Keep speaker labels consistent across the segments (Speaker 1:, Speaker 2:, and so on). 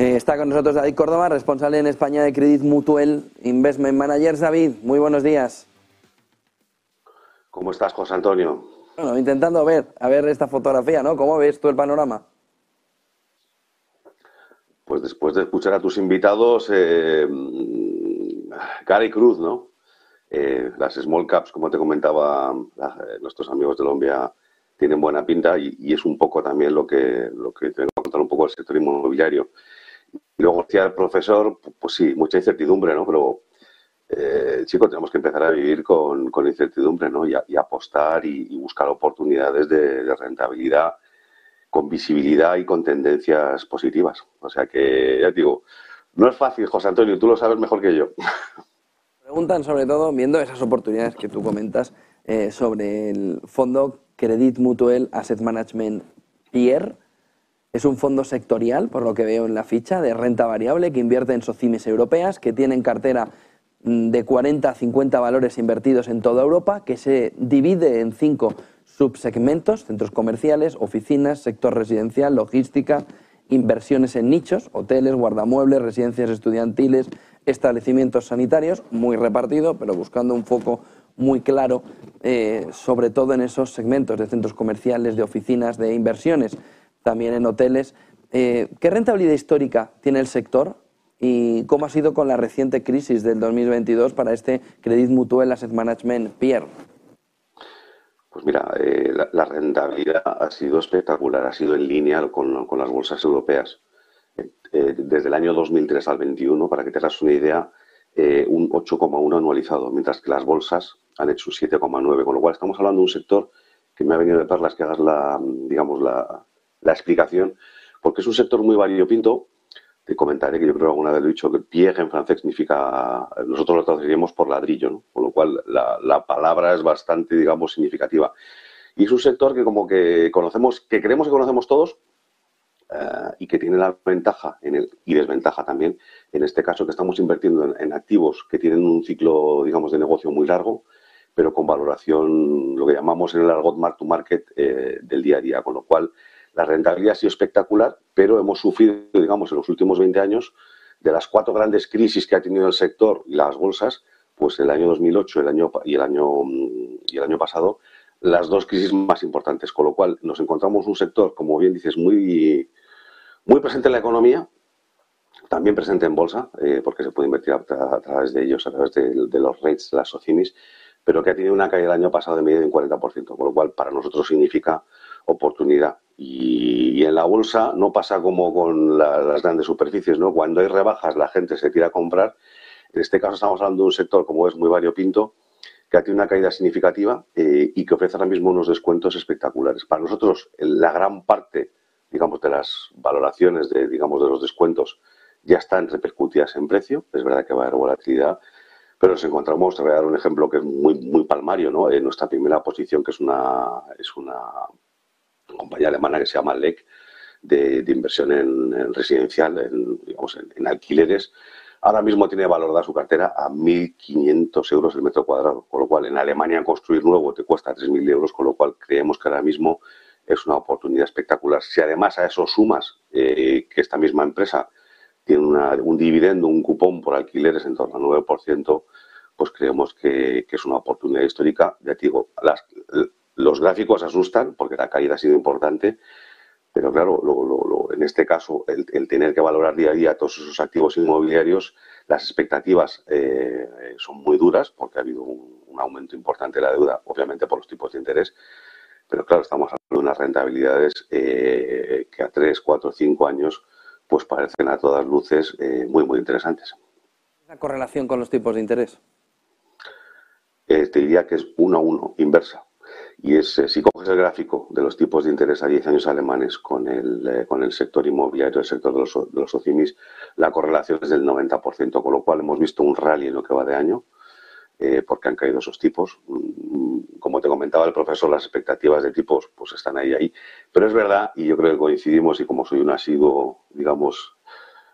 Speaker 1: Eh, está con nosotros David Córdoba, responsable en España de Credit Mutual Investment Manager. David, muy buenos días.
Speaker 2: ¿Cómo estás, José Antonio?
Speaker 1: Bueno, intentando ver, a ver esta fotografía, ¿no? ¿Cómo ves tú el panorama?
Speaker 2: Pues después de escuchar a tus invitados, eh, Gary Cruz, ¿no? Eh, las small caps, como te comentaba eh, nuestros amigos de Colombia, tienen buena pinta y, es un poco también lo que, lo que tengo que contar un poco del sector inmobiliario. Y luego decía el profesor, pues sí, mucha incertidumbre, ¿no? Pero, eh, chicos, tenemos que empezar a vivir con, con incertidumbre, ¿no? Y, apostar y, buscar oportunidades de, de, rentabilidad con visibilidad y con tendencias positivas. O sea que, ya te digo, no es fácil, José Antonio, tú lo sabes mejor que yo.
Speaker 1: Preguntan sobre todo, viendo esas oportunidades que tú comentas, eh, sobre el fondo Credit Mutual Asset Management Pierre. Es un fondo sectorial, por lo que veo en la ficha, de renta variable que invierte en socimes europeas, que tienen cartera mm, de 40 a 50 valores invertidos en toda Europa, que se divide en cinco subsegmentos, centros comerciales, oficinas, sector residencial, logística, inversiones en nichos, hoteles, guardamuebles, residencias estudiantiles, establecimientos sanitarios, muy repartido, pero buscando un foco muy claro, eh, sobre todo en esos segmentos de centros comerciales, de oficinas, de inversiones, también en hoteles. Eh, ¿Qué rentabilidad histórica tiene el sector y cómo ha sido con la reciente crisis del 2022 para este Credit Mutual Asset Management Pierre?
Speaker 2: Pues mira, eh, la, rentabilidad ha sido espectacular, ha sido en línea con, con las bolsas europeas. Eh, desde el año 2003 al 21, para que te hagas una idea, eh, un 8,1 anualizado, mientras que las bolsas han hecho un 7,9, con lo cual estamos hablando de un sector que me ha venido de perlas que hagas la, digamos, la, explicación, porque es un sector muy variopinto. Te comentaré que yo creo que alguna vez lo he dicho, que pierre en francés significa, nosotros lo traduciríamos por ladrillo, ¿no? con lo cual la, la palabra es bastante, digamos, significativa. Y es un sector que como que conocemos, que creemos que conocemos todos, eh, y que tiene la ventaja en el, y desventaja también, en este caso que estamos invirtiendo en, activos que tienen un ciclo, digamos, de negocio muy largo, pero con valoración, lo que llamamos en el argot mark to market eh, del día a día, con lo cual la rentabilidad ha sido espectacular, pero hemos sufrido, digamos, en los últimos 20 años, de las cuatro grandes crisis que ha tenido el sector y las bolsas, pues el año 2008 el año, y, el año, y el año pasado, las dos crisis más importantes, con lo cual nos encontramos un sector, como bien dices, muy, muy presente en la economía, también presente en bolsa, eh, porque se puede invertir a, través de ellos, a través de, los rates, las SOCIMIS, pero que ha tenido una caída el año pasado de medio de un 40%, con lo cual para nosotros significa oportunidad. Y, en la bolsa no pasa como con las grandes superficies, ¿no? Cuando hay rebajas la gente se tira a comprar. En este caso estamos hablando de un sector, como es muy variopinto, que ha tenido una caída significativa eh, y que ofrece ahora mismo unos descuentos espectaculares. Para nosotros, la gran parte digamos, de las valoraciones de, digamos, de los descuentos ya están repercutidas en precio. Es verdad que va a haber volatilidad, pero nos encontramos, te voy a dar un ejemplo que es muy, muy palmario, ¿no? En nuestra primera posición, que es una, es una compañía alemana que se llama LEC, de, inversión en, residencial, en, digamos, en, alquileres, ahora mismo tiene valorada su cartera a 1.500 euros el metro cuadrado, con lo cual en Alemania construir nuevo te cuesta 3.000 euros, con lo cual creemos que ahora mismo es una oportunidad espectacular. Si además a eso sumas eh, que esta misma empresa tiene un dividendo, un cupón por alquileres en torno al 9%, pues creemos que, es una oportunidad histórica. Ya te digo, los gráficos asustan porque la caída ha sido importante, pero claro, en este caso, el, tener que valorar día a día todos esos activos inmobiliarios, las expectativas eh, son muy duras porque ha habido un, un aumento importante de la deuda, obviamente por los tipos de interés, pero claro, estamos hablando de unas rentabilidades eh, que a 3, 4, 5 años pues parecen a todas luces eh, muy, muy interesantes.
Speaker 1: ¿La correlación con los tipos de interés?
Speaker 2: Eh, te diría que es uno a uno, inversa. Y es, eh, si coges el gráfico de los tipos de interés a 10 años alemanes con el, eh, con el sector inmobiliario, el sector de los, de los OCIMIS, la correlación es del 90%, con lo cual hemos visto un rally en lo que va de año, eh, porque han caído esos tipos. Mm, como te comentaba el profesor, las expectativas de tipos pues están ahí, ahí. Pero es verdad, y yo creo que coincidimos, y como soy un asiduo, digamos,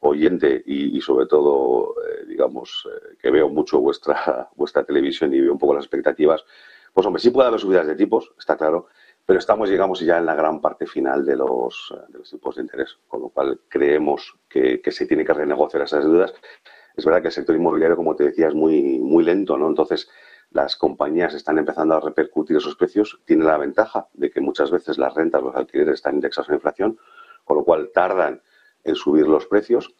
Speaker 2: oyente y, sobre todo, digamos, que veo mucho vuestra, vuestra televisión y veo un poco las expectativas, pues hombre, sí puede haber subidas de tipos, está claro, pero estamos, llegamos ya en la gran parte final de los, de los tipos de interés, con lo cual creemos que, se tiene que renegociar esas deudas. Es verdad que el sector inmobiliario, como te decía, es muy, muy lento, ¿no? Entonces, las compañías están empezando a repercutir esos precios. Tiene la ventaja de que muchas veces las rentas, los alquileres están indexados a la inflación, con lo cual tardan en subir los precios.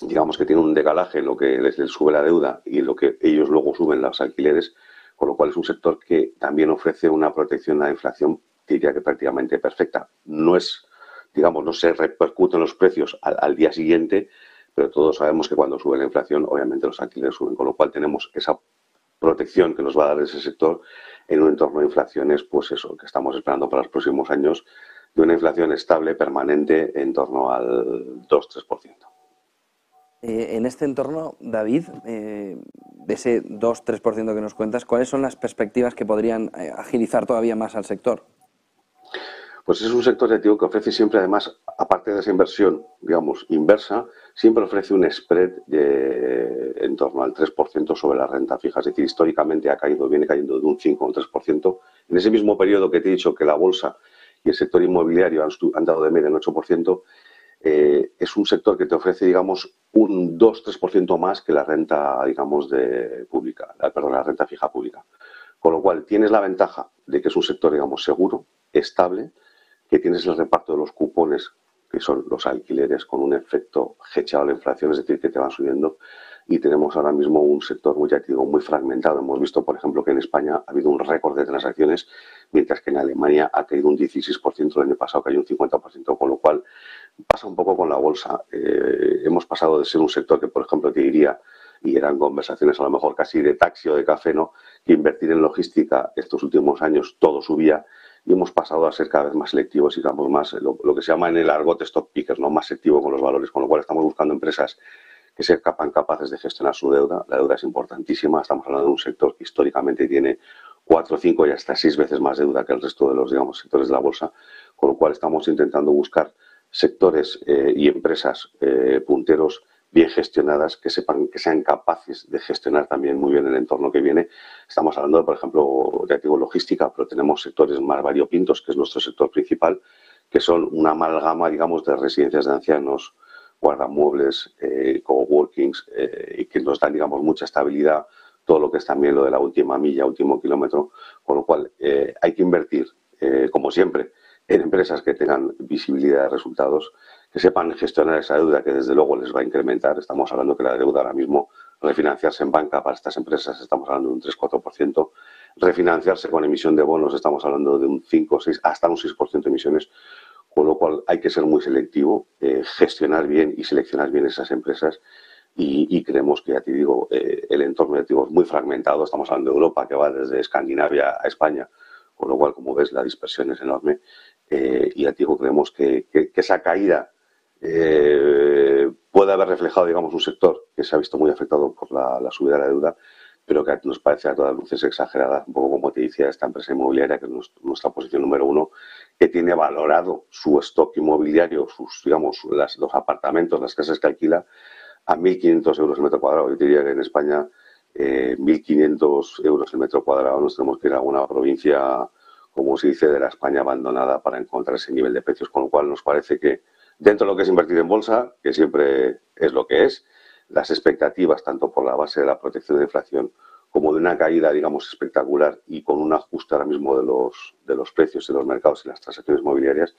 Speaker 2: Digamos que tiene un decalaje en lo que les sube la deuda y en lo que ellos luego suben los alquileres con lo cual es un sector que también ofrece una protección a la inflación, diría que prácticamente perfecta. No es, digamos, no se repercute en los precios al, día siguiente, pero todos sabemos que cuando sube la inflación, obviamente los alquileres suben, con lo cual tenemos esa protección que nos va a dar ese sector en un entorno de inflaciones, pues eso, que estamos esperando para los próximos años, de una inflación estable, permanente, en torno al 2-3%.
Speaker 1: Eh, en este entorno, David, eh, de ese 2-3% que nos cuentas, ¿cuáles son las perspectivas que podrían eh, agilizar todavía más al sector?
Speaker 2: Pues es un sector, ya que ofrece siempre, además, aparte de esa inversión, digamos, inversa, siempre ofrece un spread de, en torno al 3% sobre la renta fija. Es decir, históricamente ha caído, viene cayendo de un 5 a un 3%. En ese mismo periodo que te he dicho que la bolsa y el sector inmobiliario han, dado de media un 8%, eh, es un sector que te ofrece, digamos, un 2-3% más que la renta, digamos, de pública, perdón, la renta fija pública. Con lo cual, tienes la ventaja de que es un sector, digamos, seguro, estable, que tienes el reparto de los cupones, que son los alquileres, con un efecto hechado a la inflación, es decir, que te van subiendo. Y tenemos ahora mismo un sector muy activo, muy fragmentado. Hemos visto, por ejemplo, que en España ha habido un récord de transacciones, mientras que en Alemania ha caído un 16%, el año pasado cayó un 50%, con lo cual pasa un poco con la bolsa. Eh, hemos pasado de ser un sector que, por ejemplo, te diría, y eran conversaciones a lo mejor casi de taxi o de café, ¿no? que invertir en logística estos últimos años todo subía y hemos pasado a ser cada vez más selectivos y digamos más lo, que se llama en el argot stock pickers, ¿no? más selectivo con los valores, con lo cual estamos buscando empresas que sean capaces de gestionar su deuda. La deuda es importantísima, estamos hablando de un sector que históricamente tiene cuatro, cinco y hasta seis veces más deuda que el resto de los digamos, sectores de la bolsa, con lo cual estamos intentando buscar sectores eh, y empresas eh, punteros bien gestionadas, que sepan, que sean capaces de gestionar también muy bien el entorno que viene. Estamos hablando, por ejemplo, de activo logística, pero tenemos sectores más variopintos, que es nuestro sector principal, que son una amalgama, digamos, de residencias de ancianos, guardamuebles, eh, coworkings, eh, y que nos dan, digamos, mucha estabilidad, todo lo que es también lo de la última milla, último kilómetro, con lo cual hay que invertir, como siempre, en empresas que tengan visibilidad de resultados, que sepan gestionar esa deuda que desde luego les va a incrementar. Estamos hablando que la deuda ahora mismo, refinanciarse en banca para estas empresas, estamos hablando de un 3-4%. Refinanciarse con emisión de bonos, estamos hablando de un 5, 6, hasta un 6% de emisiones. Con lo cual hay que ser muy selectivo, eh, gestionar bien y seleccionar bien esas empresas. Y, creemos que, ya te digo, eh, el entorno de es muy fragmentado. Estamos hablando de Europa, que va desde Escandinavia a España, con lo cual, como ves, la dispersión es enorme eh, y digo, creemos que, esa caída eh, puede haber reflejado, digamos, un sector que se ha visto muy afectado por la, subida de la deuda, pero que nos parece a todas luces exagerada, un poco como te decía esta empresa inmobiliaria, que es nuestra posición número uno, que tiene valorado su stock inmobiliario, sus, digamos, los apartamentos, las casas que alquila, a 1.500 euros el metro cuadrado. Yo diría que en España, eh, 1.500 euros el metro cuadrado, nos tenemos que ir a una provincia como se dice, de la España abandonada para encontrar ese nivel de precios, con lo cual nos parece que dentro de lo que es invertir en bolsa, que siempre es lo que es, las expectativas, tanto por la base de la protección de inflación como de una caída, digamos, espectacular y con un ajuste ahora mismo de los, de los precios en los mercados y las transacciones mobiliarias,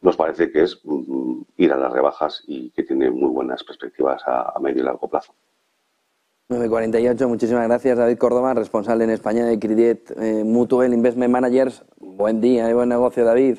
Speaker 2: nos parece que es mm, ir a las rebajas y que tiene muy buenas perspectivas a medio y largo plazo.
Speaker 1: 948, muchísimas gracias David Córdoba, responsable en España de Credit eh, Mutual Investment Managers. Buen día y buen negocio David.